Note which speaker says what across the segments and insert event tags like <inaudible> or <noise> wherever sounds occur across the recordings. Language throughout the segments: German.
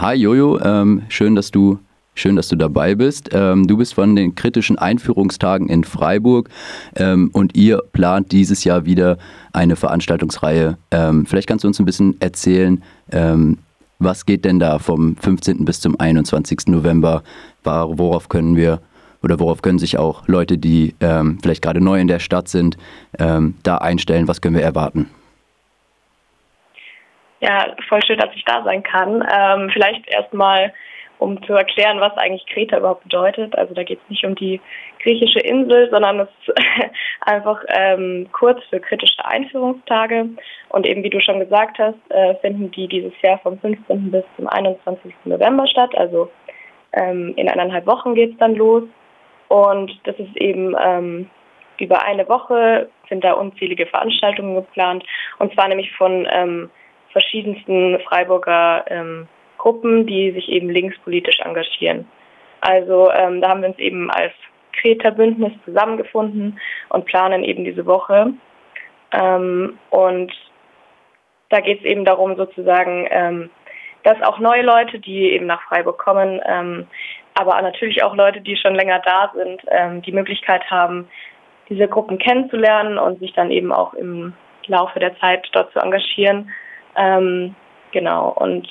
Speaker 1: Hi Jojo, ähm, schön, dass du Schön, dass du dabei bist. Ähm, du bist von den kritischen Einführungstagen in Freiburg ähm, und ihr plant dieses Jahr wieder eine Veranstaltungsreihe. Ähm, vielleicht kannst du uns ein bisschen erzählen, was geht denn da vom 15. bis zum 21. November? Worauf können wir oder worauf können sich auch Leute, die vielleicht gerade neu in der Stadt sind, da einstellen? Was können wir erwarten?
Speaker 2: Ja, voll schön, dass ich da sein kann. vielleicht erstmal um zu erklären, was eigentlich Kreta überhaupt bedeutet. Also da geht es nicht um die griechische Insel, sondern es ist <laughs> einfach ähm, kurz für kritische Einführungstage. Und eben wie du schon gesagt hast, äh, finden die dieses Jahr vom 15. bis zum 21. November statt. Also ähm, in eineinhalb Wochen geht es dann los. Und das ist eben ähm, über eine Woche sind da unzählige Veranstaltungen geplant. Und zwar nämlich von ähm, verschiedensten Freiburger ähm, Gruppen, die sich eben linkspolitisch engagieren. Also ähm, da haben wir uns eben als Kreta-Bündnis zusammengefunden und planen eben diese Woche. Ähm, und da geht es eben darum, sozusagen, ähm, dass auch neue Leute, die eben nach Freiburg kommen, ähm, aber natürlich auch Leute, die schon länger da sind, ähm, die Möglichkeit haben, diese Gruppen kennenzulernen und sich dann eben auch im Laufe der Zeit dort zu engagieren. Ähm, genau. Und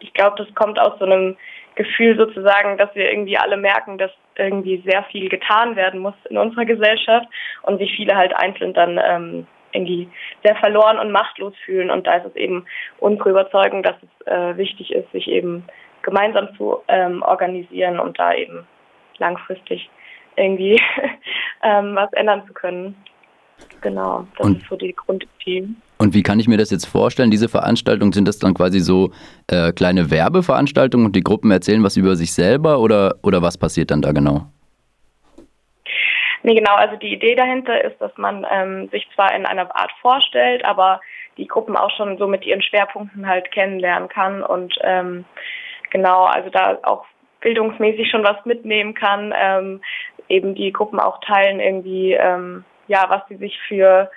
Speaker 2: ich glaube, das kommt aus so einem Gefühl sozusagen, dass wir irgendwie alle merken, dass irgendwie sehr viel getan werden muss in unserer Gesellschaft und sich viele halt einzeln dann ähm, irgendwie sehr verloren und machtlos fühlen. Und da ist es eben unsere Überzeugung, dass es äh, wichtig ist, sich eben gemeinsam zu ähm, organisieren und da eben langfristig irgendwie <laughs> ähm, was ändern zu können. Genau, das und, ist so die Grundidee.
Speaker 1: Und wie kann ich mir das jetzt vorstellen? Diese Veranstaltungen, sind das dann quasi so äh, kleine Werbeveranstaltungen und die Gruppen erzählen was über sich selber oder, oder was passiert dann da genau?
Speaker 2: Nee, genau. Also die Idee dahinter ist, dass man ähm, sich zwar in einer Art vorstellt, aber die Gruppen auch schon so mit ihren Schwerpunkten halt kennenlernen kann und ähm, genau, also da auch bildungsmäßig schon was mitnehmen kann, ähm, eben die Gruppen auch teilen irgendwie ähm, ja, was sie sich für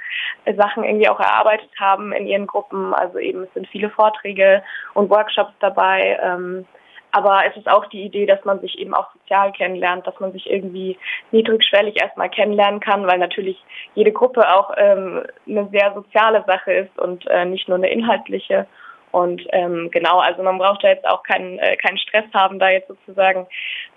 Speaker 2: Sachen irgendwie auch erarbeitet haben in ihren Gruppen. Also eben es sind viele Vorträge und Workshops dabei. Ähm, aber es ist auch die Idee, dass man sich eben auch sozial kennenlernt, dass man sich irgendwie niedrigschwellig erstmal kennenlernen kann, weil natürlich jede Gruppe auch ähm, eine sehr soziale Sache ist und äh, nicht nur eine inhaltliche. Und ähm, genau, also man braucht da jetzt auch keinen, äh, keinen Stress haben, da jetzt sozusagen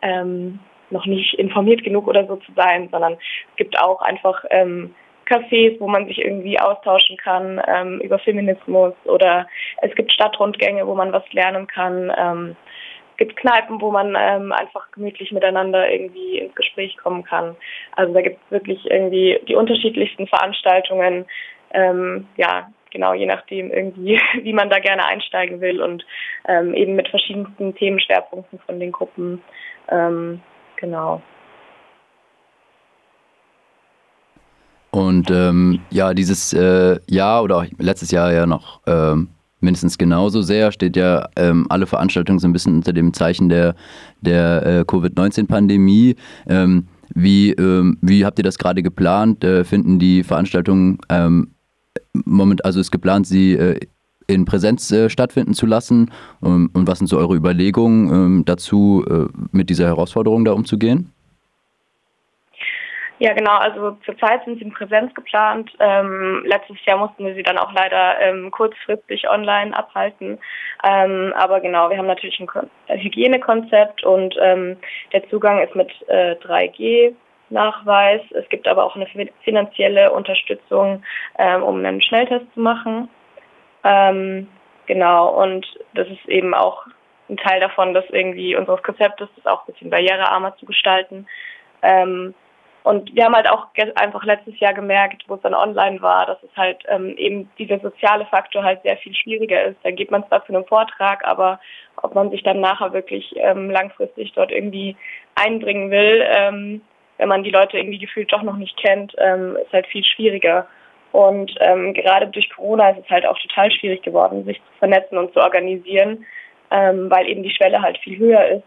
Speaker 2: ähm, noch nicht informiert genug oder so zu sein, sondern es gibt auch einfach ähm, Cafés, wo man sich irgendwie austauschen kann ähm, über Feminismus oder es gibt Stadtrundgänge, wo man was lernen kann. Ähm, es gibt Kneipen, wo man ähm, einfach gemütlich miteinander irgendwie ins Gespräch kommen kann. Also da gibt es wirklich irgendwie die unterschiedlichsten Veranstaltungen. Ähm, ja, genau, je nachdem irgendwie, <laughs> wie man da gerne einsteigen will und ähm, eben mit verschiedensten Themenschwerpunkten von den Gruppen. Genau.
Speaker 1: Und ähm, ja, dieses äh, Jahr oder letztes Jahr ja noch ähm, mindestens genauso sehr, steht ja ähm, alle Veranstaltungen so ein bisschen unter dem Zeichen der, der äh, Covid-19-Pandemie. Ähm, wie, ähm, wie habt ihr das gerade geplant? Äh, finden die Veranstaltungen ähm, moment, also ist geplant, sie äh, in Präsenz äh, stattfinden zu lassen? Ähm, und was sind so eure Überlegungen ähm, dazu, äh, mit dieser Herausforderung da umzugehen?
Speaker 2: Ja, genau. Also zurzeit sind sie in Präsenz geplant. Ähm, letztes Jahr mussten wir sie dann auch leider ähm, kurzfristig online abhalten. Ähm, aber genau, wir haben natürlich ein Kon Hygienekonzept und ähm, der Zugang ist mit äh, 3G. Nachweis. Es gibt aber auch eine finanzielle Unterstützung, ähm, um einen Schnelltest zu machen. Ähm, genau, und das ist eben auch ein Teil davon, dass irgendwie unseres Konzeptes das auch ein bisschen barrierearmer zu gestalten. Ähm, und wir haben halt auch einfach letztes Jahr gemerkt, wo es dann online war, dass es halt ähm, eben dieser soziale Faktor halt sehr viel schwieriger ist. Dann geht man zwar für einen Vortrag, aber ob man sich dann nachher wirklich ähm, langfristig dort irgendwie einbringen will, ähm, wenn man die Leute irgendwie gefühlt doch noch nicht kennt, ähm, ist halt viel schwieriger. Und ähm, gerade durch Corona ist es halt auch total schwierig geworden, sich zu vernetzen und zu organisieren, ähm, weil eben die Schwelle halt viel höher ist.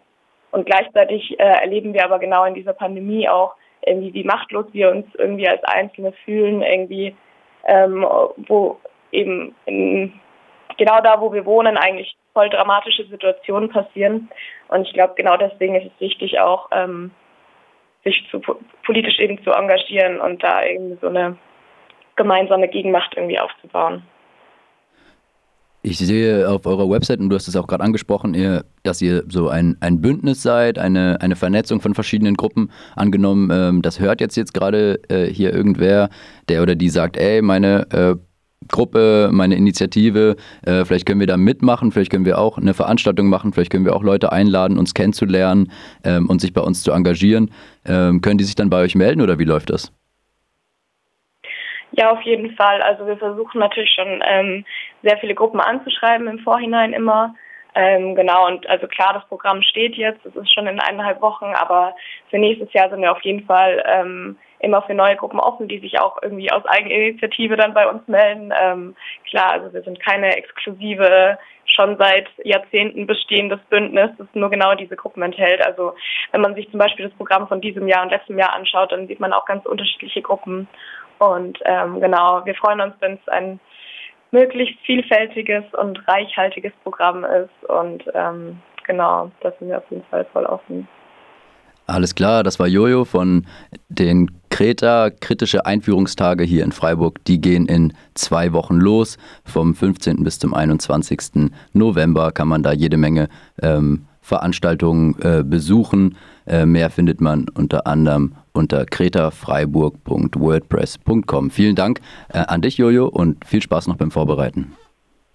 Speaker 2: Und gleichzeitig äh, erleben wir aber genau in dieser Pandemie auch irgendwie, wie machtlos wir uns irgendwie als Einzelne fühlen, irgendwie, ähm, wo eben in genau da, wo wir wohnen, eigentlich voll dramatische Situationen passieren. Und ich glaube, genau deswegen ist es wichtig, auch ähm, sich zu, politisch eben zu engagieren und da irgendwie so eine gemeinsame Gegenmacht irgendwie aufzubauen.
Speaker 1: Ich sehe auf eurer Website, und du hast es auch gerade angesprochen, ihr, dass ihr so ein, ein Bündnis seid, eine, eine Vernetzung von verschiedenen Gruppen. Angenommen, ähm, das hört jetzt jetzt gerade äh, hier irgendwer, der oder die sagt, ey, meine äh, Gruppe, meine Initiative, äh, vielleicht können wir da mitmachen, vielleicht können wir auch eine Veranstaltung machen, vielleicht können wir auch Leute einladen, uns kennenzulernen ähm, und sich bei uns zu engagieren. Ähm, können die sich dann bei euch melden oder wie läuft das?
Speaker 2: Ja, auf jeden Fall. Also wir versuchen natürlich schon ähm, sehr viele Gruppen anzuschreiben im Vorhinein immer. Ähm, genau, und also klar, das Programm steht jetzt, es ist schon in eineinhalb Wochen, aber für nächstes Jahr sind wir auf jeden Fall ähm, immer für neue Gruppen offen, die sich auch irgendwie aus Eigeninitiative dann bei uns melden. Ähm, klar, also wir sind keine exklusive, schon seit Jahrzehnten bestehendes Bündnis, das nur genau diese Gruppen enthält. Also wenn man sich zum Beispiel das Programm von diesem Jahr und letztem Jahr anschaut, dann sieht man auch ganz unterschiedliche Gruppen. Und ähm, genau, wir freuen uns, wenn es ein möglichst vielfältiges und reichhaltiges Programm ist. Und ähm, genau, da sind wir auf jeden Fall voll offen.
Speaker 1: Alles klar, das war Jojo von den Kreta kritische Einführungstage hier in Freiburg. Die gehen in zwei Wochen los. Vom 15. bis zum 21. November kann man da jede Menge ähm, Veranstaltungen äh, besuchen. Äh, mehr findet man unter anderem unter kretafreiburg.wordpress.com. Vielen Dank äh, an dich, Jojo, und viel Spaß noch beim Vorbereiten.